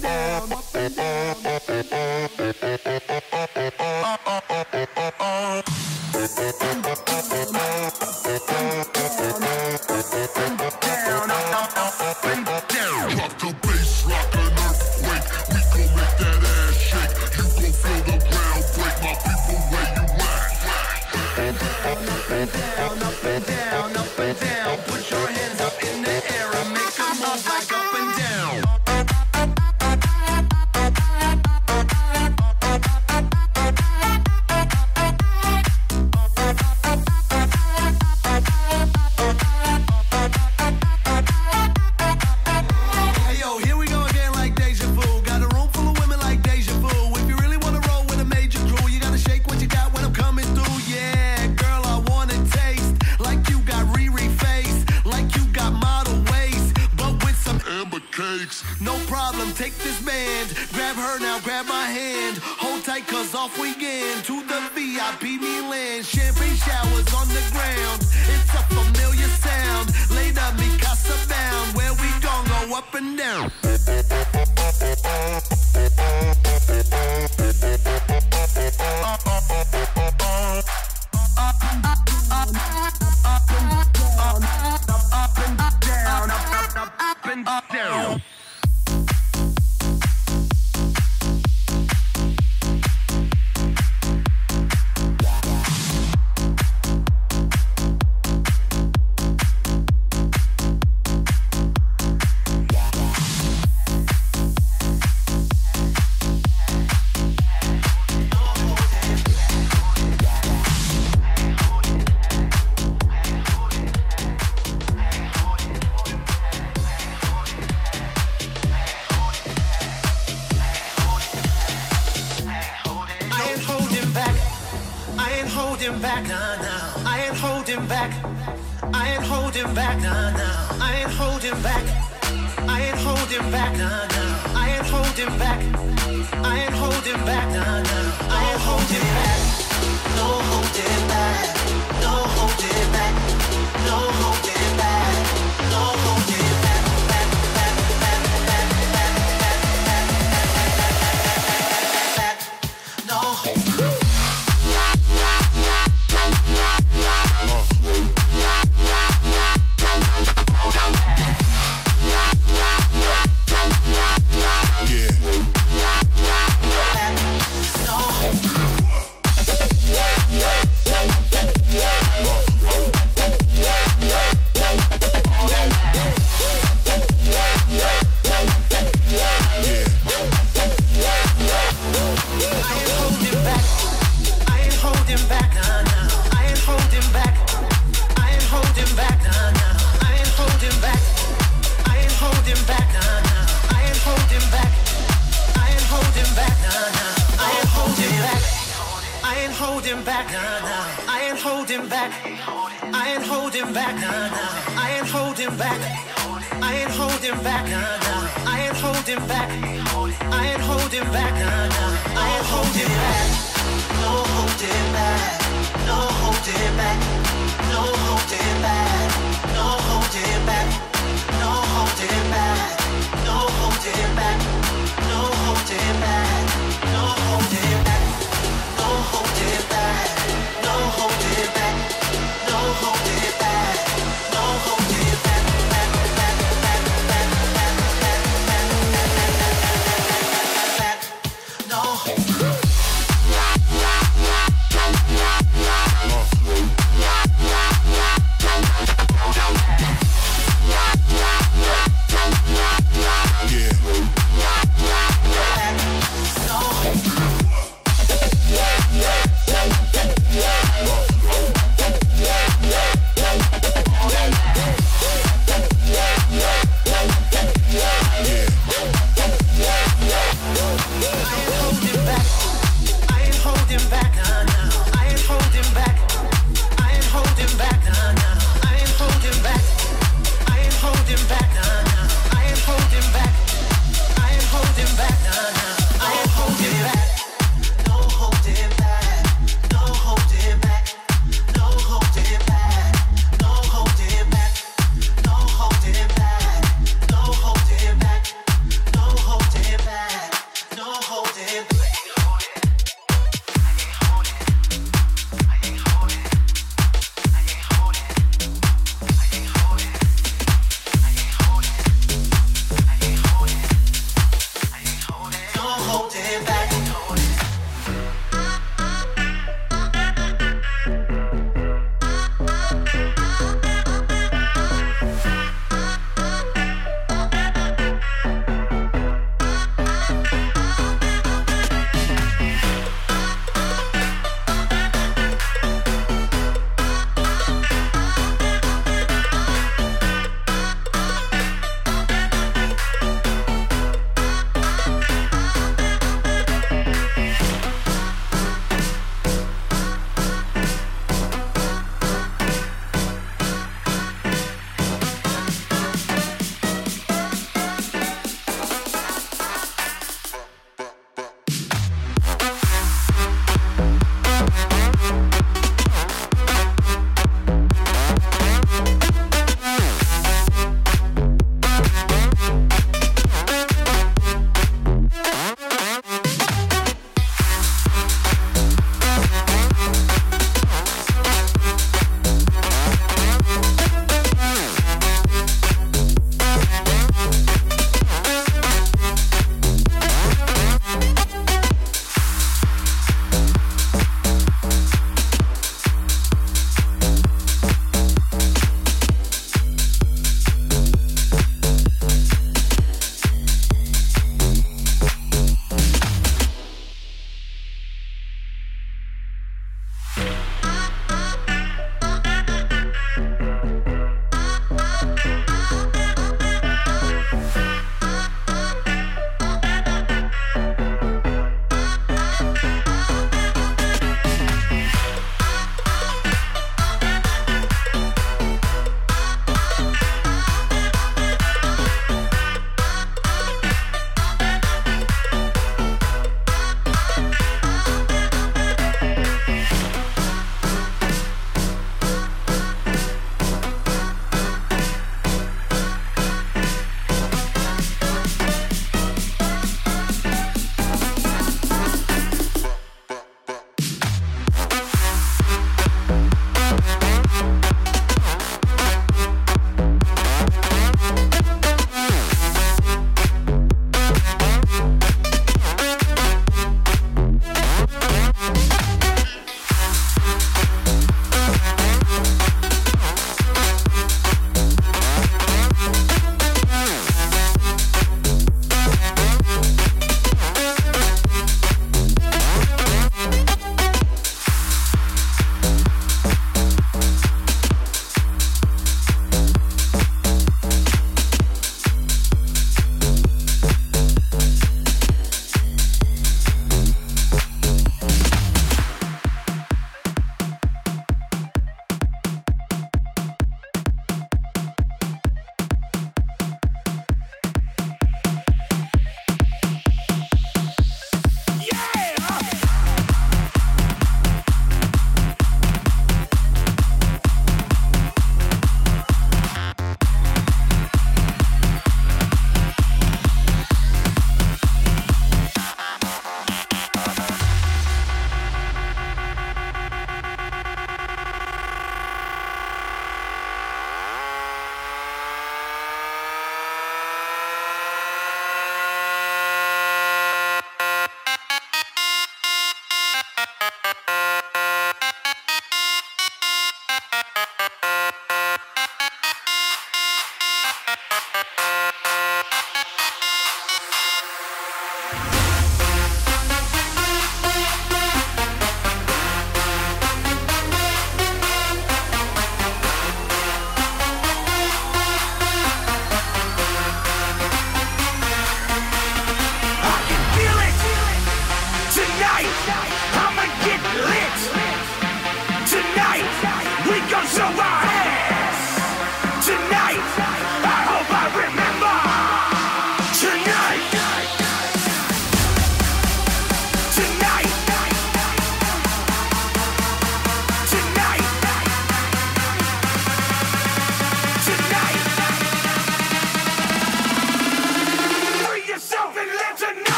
back, no holding back.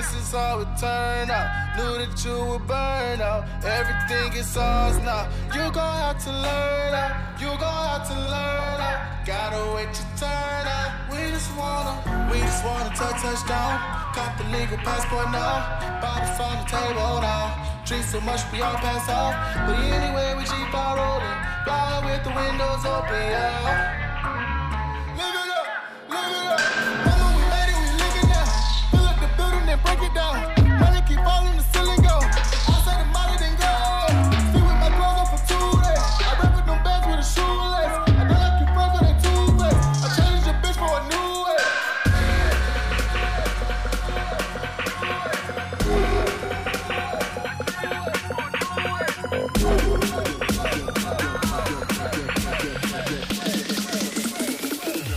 This is how it turned out. Knew that you would burn out. Everything is ours now. You gon' have to learn out. You gon' have to learn out. Gotta wait your turn out. We just wanna, we just wanna touch touchdown. Cop the legal passport now. Bottles on the table now. Drink so much we all pass out. But anyway, we keep on rolling. Flying with the windows open, yeah. Break it down. Money keep falling, the ceiling go. Outside the molly, then go. Sleep with my clothes on for two days. I rap with them bands with a shoelace. I don't like a. I changed your bitch for a new way.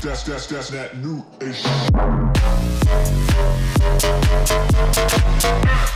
That's that's that's that new age. Thank you.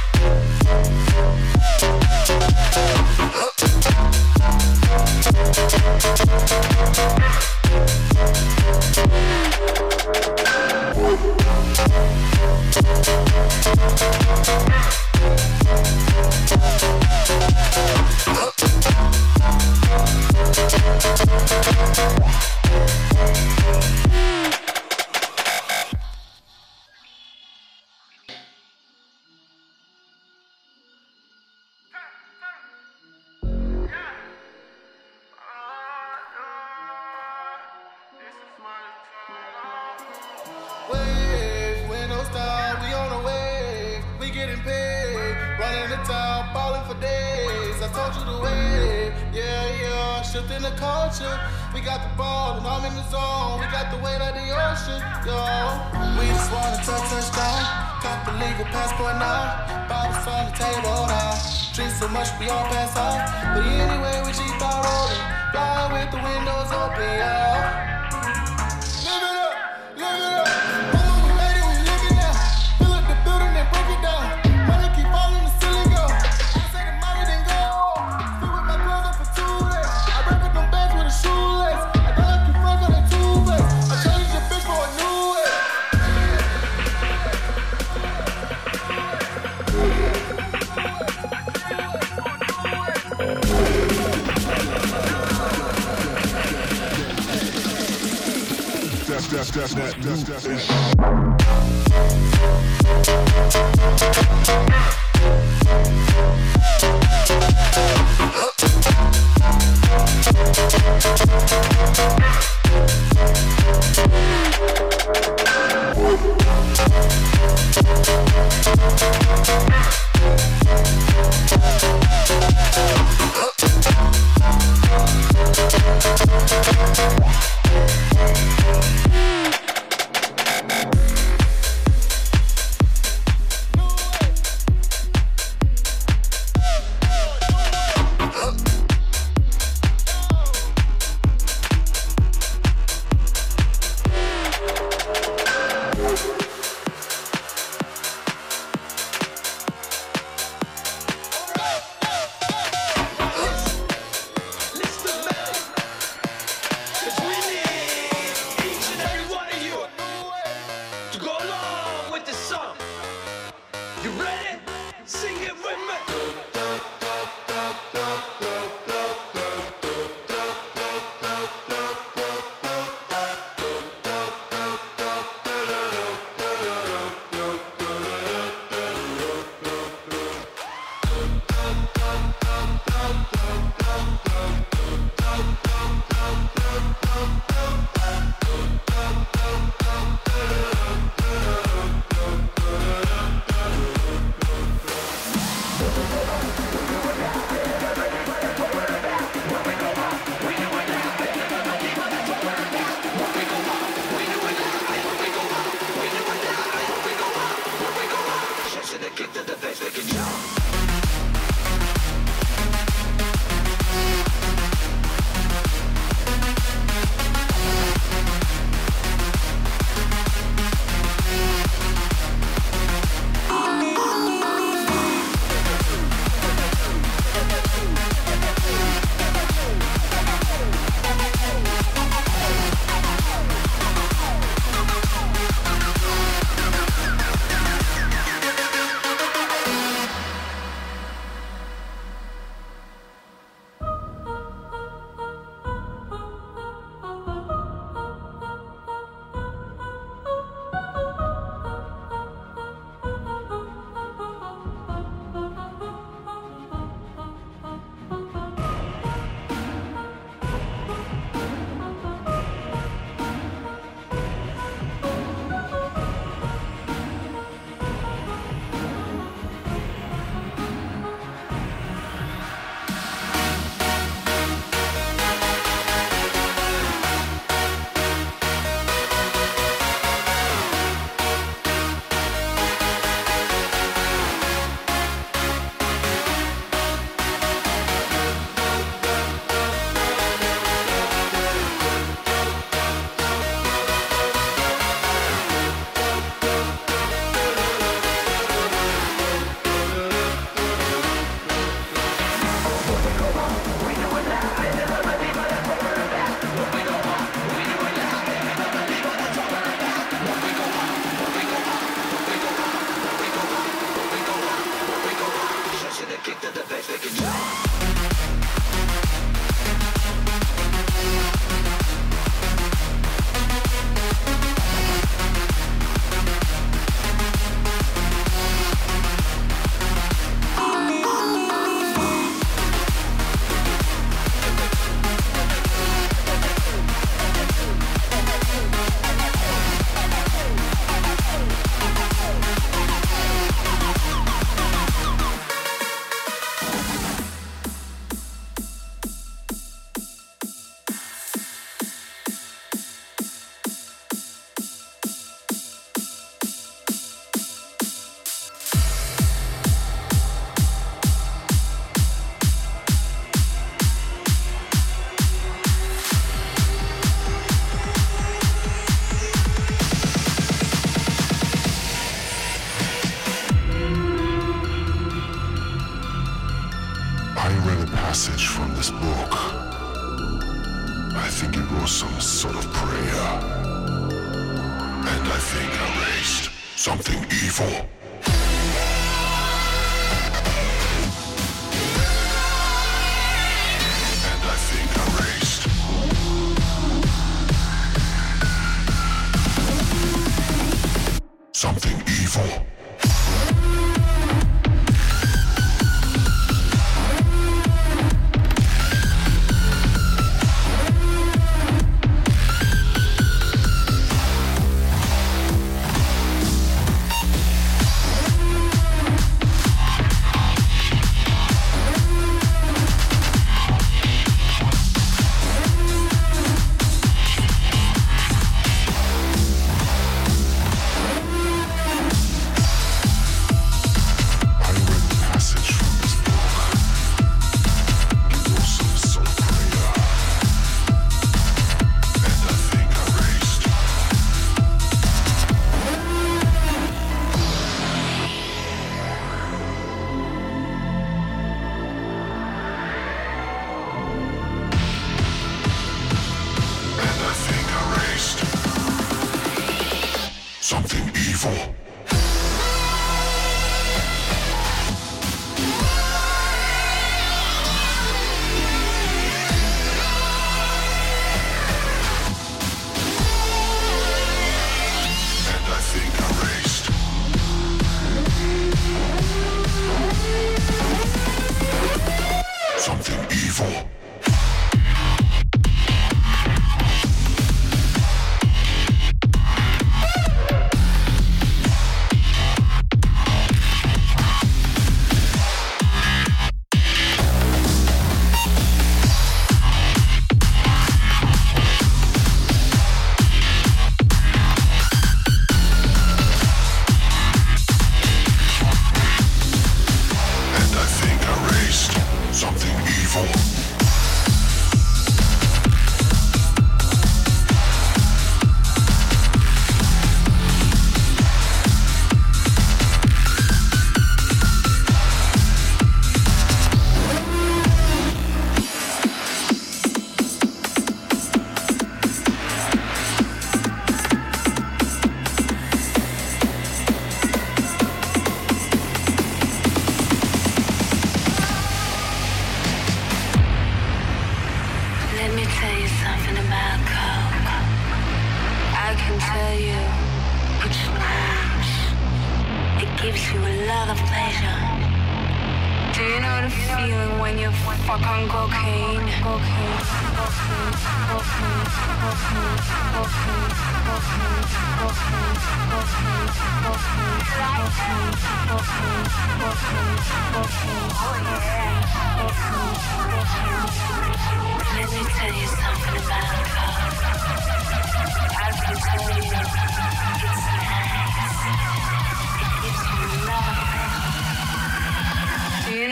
Something evil.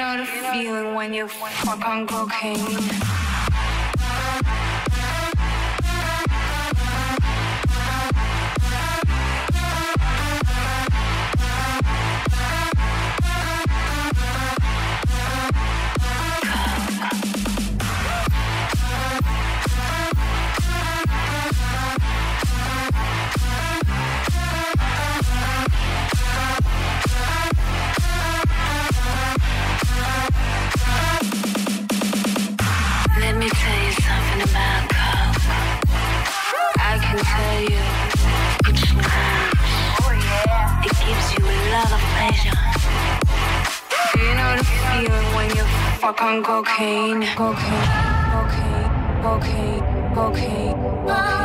know the feeling when you're fuck on cocaine. Cocaine, cocaine, cocaine, cocaine, cocaine, cocaine.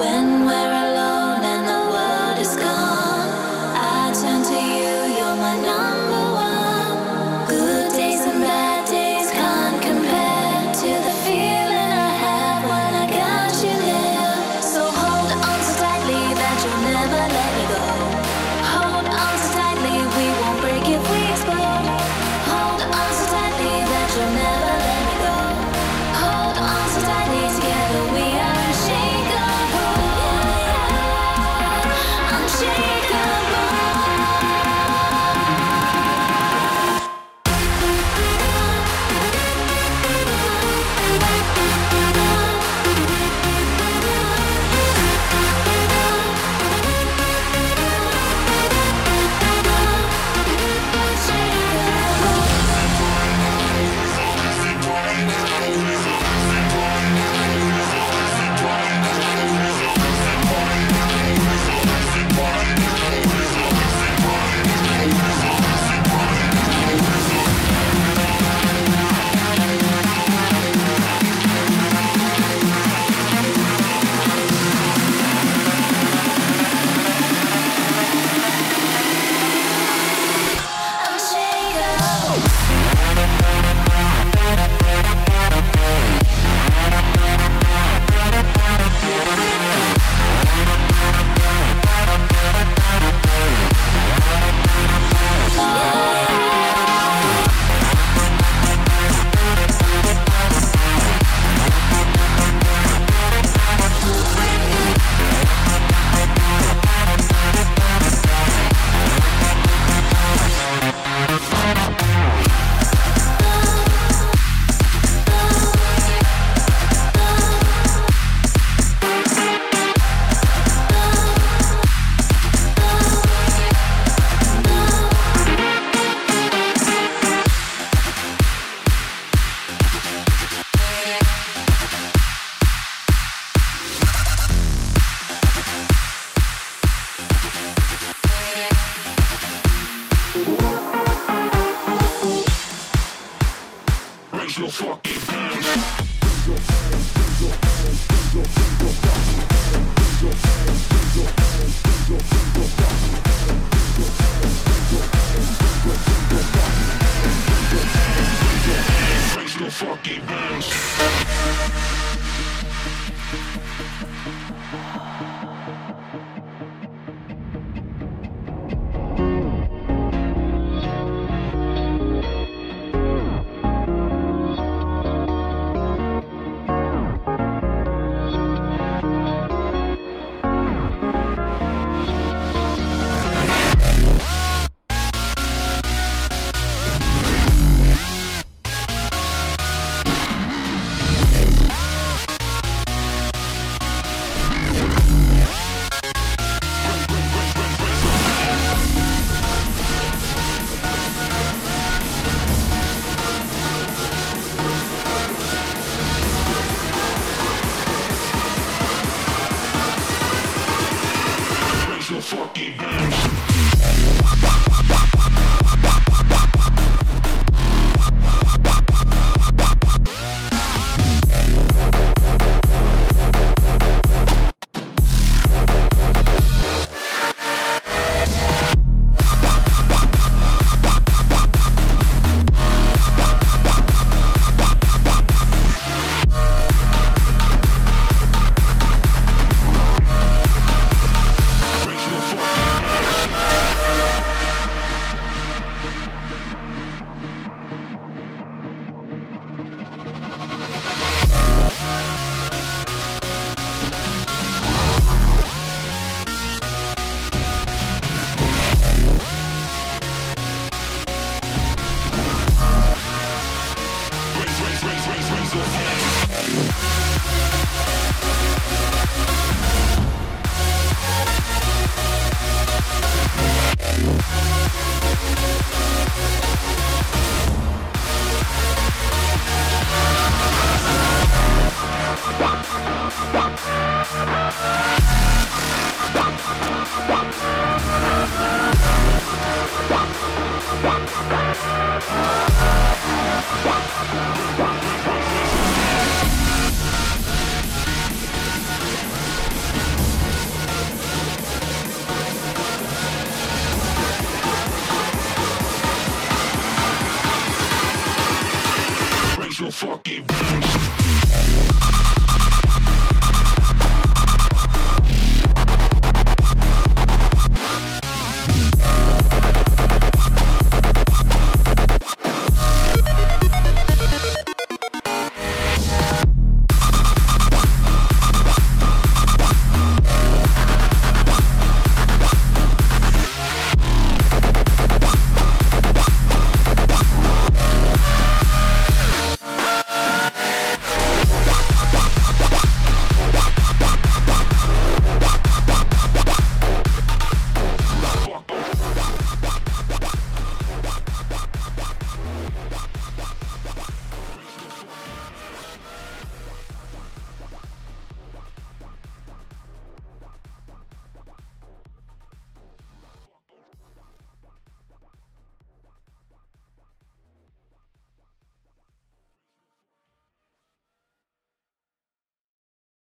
When we're